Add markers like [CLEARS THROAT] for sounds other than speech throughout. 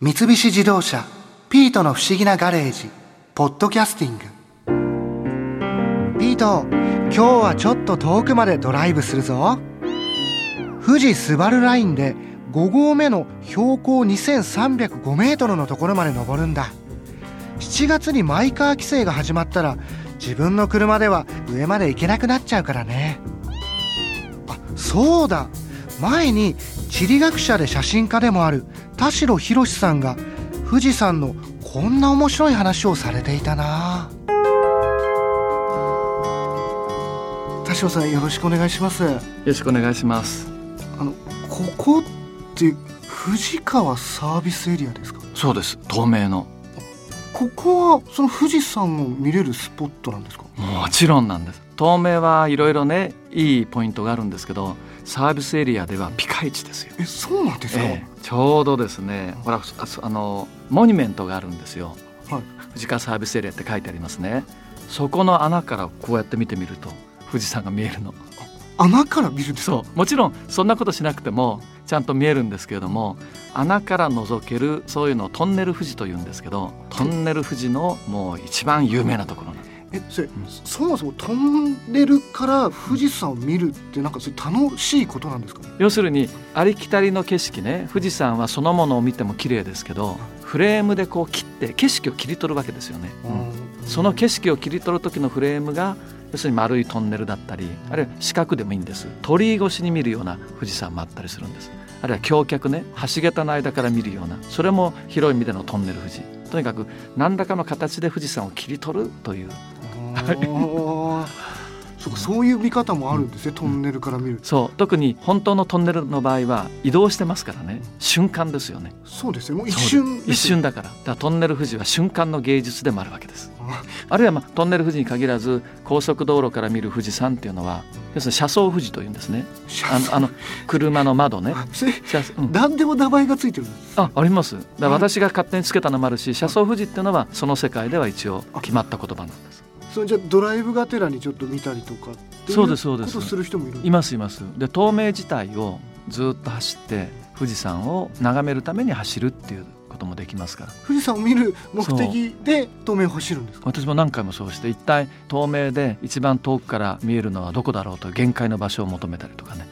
三菱自動車「ピートの不思議なガレージ」ポッドキャスティング。ピート今日はちょっと遠くまでドライブするぞ。富士スバルラインで5合目の標高2305メートルのところまで登るんだ。7月にマイカー規制が始まったら自分の車では上まで行けなくなっちゃうからね。あそうだ。前に地理学者で写真家でもある田代博さんが富士山のこんな面白い話をされていたな。田代さんよろしくお願いします。よろしくお願いします。あのここって富士川サービスエリアですか？そうです。透明の。ここはその富士山を見れるスポットなんですか？もちろんなんです透明はいろいろねいいポイントがあるんですけどサービスエリアではピカイチですよ。えそうなんですか、えちょうどですねほらあのモニュメントがあるんですよ、はい、富士川サービスエリアって書いてありますね。そこの穴からこうやって見てみると富士山が見えるの。穴から見るそう。もちろんそんなことしなくてもちゃんと見えるんですけれども穴から覗けるそういうのをトンネル富士というんですけどトンネル富士のもう一番有名なところなんですえそれ、うん、そもそもトンネルから富士山を見るってなんかそれ楽しいことなんですか、ね、要するにありきたりの景色ね。富士山はそのものを見ても綺麗ですけどフレームでこう切って景色を切り取るわけですよね、うん、その景色を切り取る時のフレームが要するに丸いトンネルだったりあるいは四角でもいいんです。鳥居越しに見るような富士山もあったりするんです。あるいは橋脚ね橋桁の間から見るようなそれも広い意味でのトンネル富士とにかく何らかの形で富士山を切り取るという。そうそういう見方もあるんですね、うん、トンネルから見るそう特に本当のトンネルの場合は移動してますからね。瞬間ですよね。そうですよもう一瞬一瞬だから。だからトンネル富士は瞬間の芸術でもあるわけです。あ。るいは、まあ、トンネル富士に限らず高速道路から見る富士山っていうのは要するに車窓富士というんですね。あのあの車の窓ね。うん、何でも名前がついてるああります。だ私が勝手につけたのもあるし車窓富士っていうのはその世界では一応決まった言葉なんですそれじゃドライブがてらにちょっと見たりとかそうですそうです。する人もいるいますいます。で東名自体をずっと走って富士山を眺めるために走るっていうこともできますから。富士山を見る目的で東名を走るんですか？私も何回もそうして一体東名で一番遠くから見えるのはどこだろうと限界の場所を求めたりとかね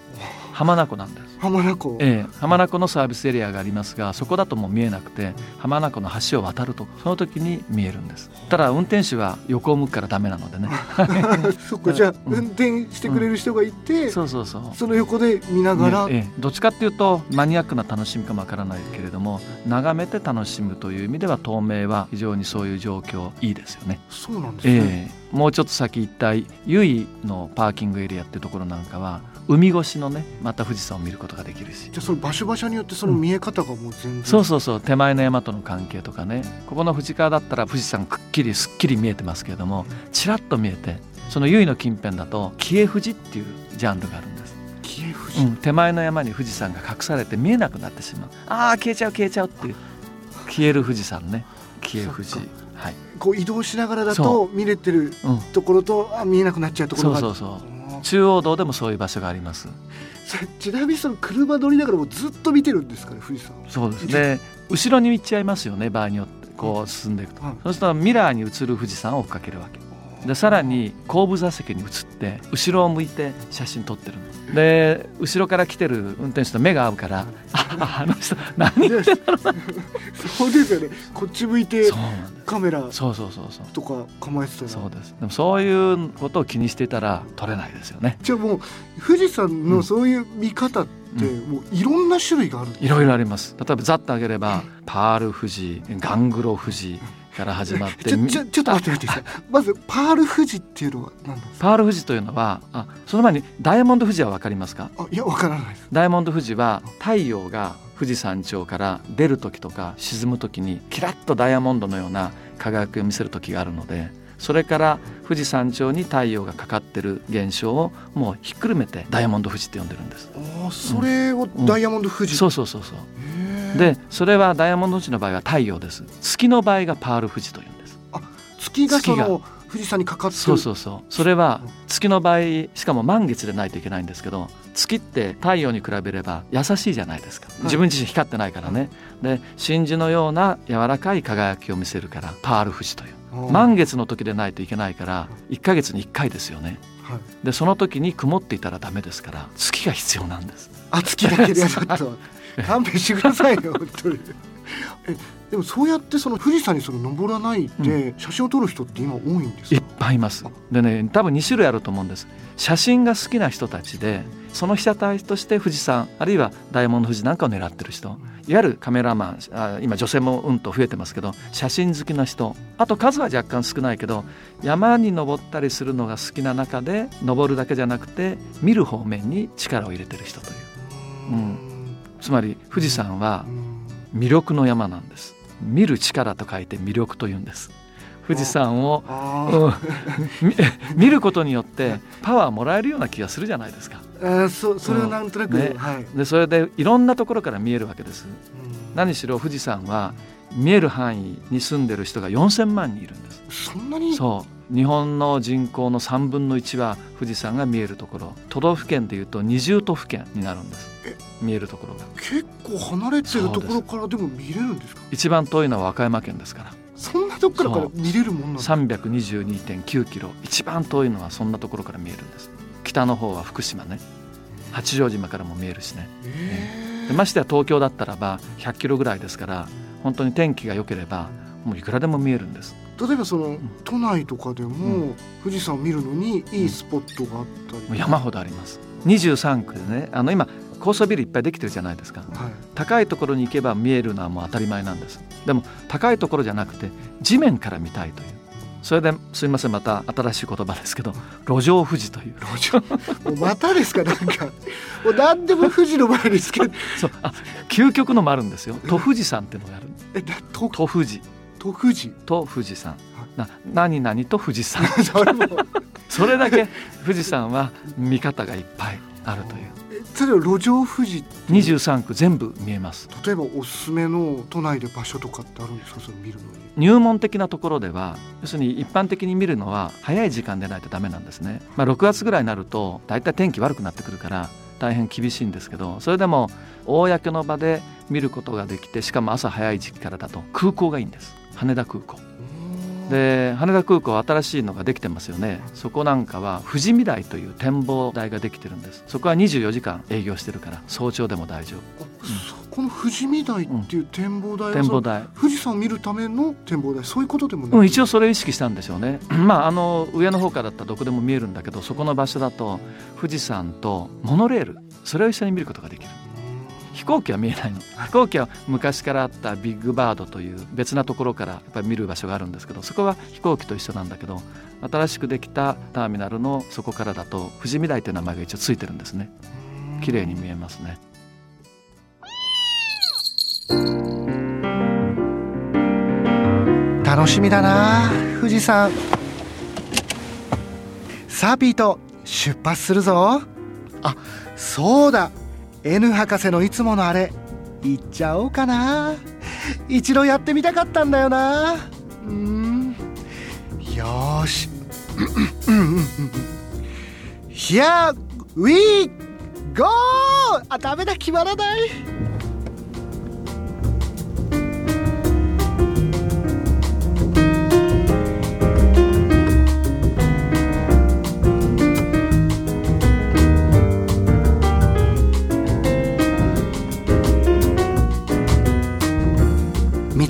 浜名湖なんです。浜名湖。ええ浜名湖のサービスエリアがありますがそこだともう見えなくて浜名湖の橋を渡るとその時に見えるんです。ただ運転手は横を向くからダメなのでね。[LAUGHS] そっかじゃあ、うん、運転してくれる人がいて、うん、そうそうそう。その横で見ながら、ね、ええ、どっちかっていうとマニアックな楽しみかもわからないけれども眺めて楽しむという意味では透明は非常にそういう状況いいですよね。そうなんですね、ええ、もうちょっと先行った由比のパーキングエリアっていうところなんかは海越しのねまた富士山を見ることができるし。じゃあその場所場所によってその見え方がもう全然、うん、そうそうそう手前の山との関係とかね。ここの富士川だったら富士山くっきりすっきり見えてますけれどもちらっと見えてその由比の近辺だと紀江富士っていうジャンルがあるんです。紀江富士、うん、手前の山に富士山が隠されて見えなくなってしまう。ああ消えちゃう消えちゃうっていう。消える富士山ね。紀江富士はい、こう移動しながらだと見れてるところと、うん、あ見えなくなっちゃうところがそうそうそう中央道でもそういう場所があります。ちなみにその車乗りながらもずっと見てるんですかね富士山。そうですね。後ろに行っちゃいますよね場合によってこう進んでいくと、はい、そうするとミラーに映る富士山を追っかけるわけでさらに後部座席に移って後ろを向いて写真撮ってるで後ろから来てる運転手と目が合うからあの人何言ってんだろうな。そうですよね。こっち向いてカメラそうそうそうそう。とか構えてたそうです。でもそういうことを気にしていたら撮れないですよね。じゃあもう富士山のそういう見方って、もういろんな種類がある、いろいろあります。例えばざっと挙げればパール富士ガングロ富士から始まってちょちょちょっと待って待ってまずパール富士っていうのは何ですか？パール富士というのはあその前にダイヤモンド富士は分かりますか？あいや分からないです。ダイヤモンド富士は太陽が富士山頂から出る時とか沈む時にキラッとダイヤモンドのような輝きを見せる時があるのでそれから富士山頂に太陽がかかってる現象をもうひっくるめてダイヤモンド富士って呼んでるんです。あそれをダイヤモンド富士、うん。うん、そうそうそう。そうでそれはダイヤモンド富士の場合は太陽です。月の場合がパール富士というんです。あ月がその富士山にかかってる。そうそうそう。それは月の場合しかも満月でないといけないんですけど月って太陽に比べれば優しいじゃないですか。自分自身光ってないからね、で真珠のような柔らかい輝きを見せるからパール富士という。満月の時でないといけないから1ヶ月に1回ですよね。はいでその時に曇っていたらダメですから月が必要なんです。あ月だけでちょっと。[LAUGHS] 勘弁してくださいよ本当にえでもそうやってその富士山にその登らないで写真を撮る人って今多いんですいっか、ぱいいます。でね多分2種類あると思うんです。写真が好きな人たちでその被写体として富士山あるいはダイヤモンド富士なんかを狙ってる人いわゆるカメラマンあ今女性もうんと増えてますけど写真好きな人あと数は若干少ないけど山に登ったりするのが好きな中で登るだけじゃなくて見る方面に力を入れてる人という。うん。つまり富士山はうん魅力の山なんです。見る力と書いて魅力というんです。富士山をうん [LAUGHS] み見ることによってパワーもらえるような気がするじゃないですか。あーそそれはなんとなく、ね。はい、でそれでいろんなところから見えるわけです。うん。何しろ富士山は見える範囲に住んでる人が4000万人いるんです。そんなに？そう日本の人口の3分の1は富士山が見えるところ。都道府県でいうと20都府県になるんです。え？見えるところが。結構離れてるところからでも見れるんですか？一番遠いのは和歌山県ですから。そんなとこからから見れるもんなんですか？322.9キロ。一番遠いのはそんなところから見えるんです。北の方は福島ね。八丈島からも見えるしね。えでましてや東京だったらば100キロぐらいですから本当に天気が良ければもういくらでも見えるんです例えばその都内とかでも、う富士山を見るのにいいスポットがあったり、山ほどあります。23区でねあの今高層ビルいっぱいできてるじゃないですか。はい、高いところに行けば見えるのはもう当たり前なんです。でも高いところじゃなくて地面から見たいという。それですいませんまた新しい言葉ですけど [LAUGHS] 路上富士という。路上。もうまたですかなんか。もう何でも富士の前につけて。[LAUGHS] そう。あ究極のもあるんですよ。都富士山っていうのがある。え都富士と富士と富士山な何々と富士山それだけ富士山は見方がいっぱいあるという。えそれは路上富士23区全部見えます。例えばおすすめの都内で場所とかってあるんですか？それ見るのに。入門的なところでは要するに一般的に見るのは早い時間でないとダメなんですね、まあ、6月ぐらいになると大体天気悪くなってくるから大変厳しいんですけどそれでも公の場で見ることができてしかも朝早い時期からだと空港がいいんです羽田空港。で羽田空港新しいのができてますよね。そこなんかは富士見台という展望台ができてるんです。そこは24時間営業してるから早朝でも大丈夫。あそこの富士見台っていう展望台は展望台。富士山を見るための展望台そういうことでもない、うん、一応それを意識したんでしょうね。[LAUGHS] まああの上の方からだったらどこでも見えるんだけどそこの場所だと富士山とモノレールそれを一緒に見ることができる飛行機は見えないの。飛行機は昔からあったビッグバードという別なところからやっぱり見る場所があるんですけどそこは飛行機と一緒なんだけど新しくできたターミナルのそこからだと富士見台という名前が一応ついてるんですね。綺麗に見えますね。楽しみだな富士山。さあピート出発するぞ。あそうだ。N 博士のいつものあれ行っちゃおうかな。一度やってみたかったんだよな。うん。よ [CLEARS THROAT] ーし Here we go! あダメだ決まらない。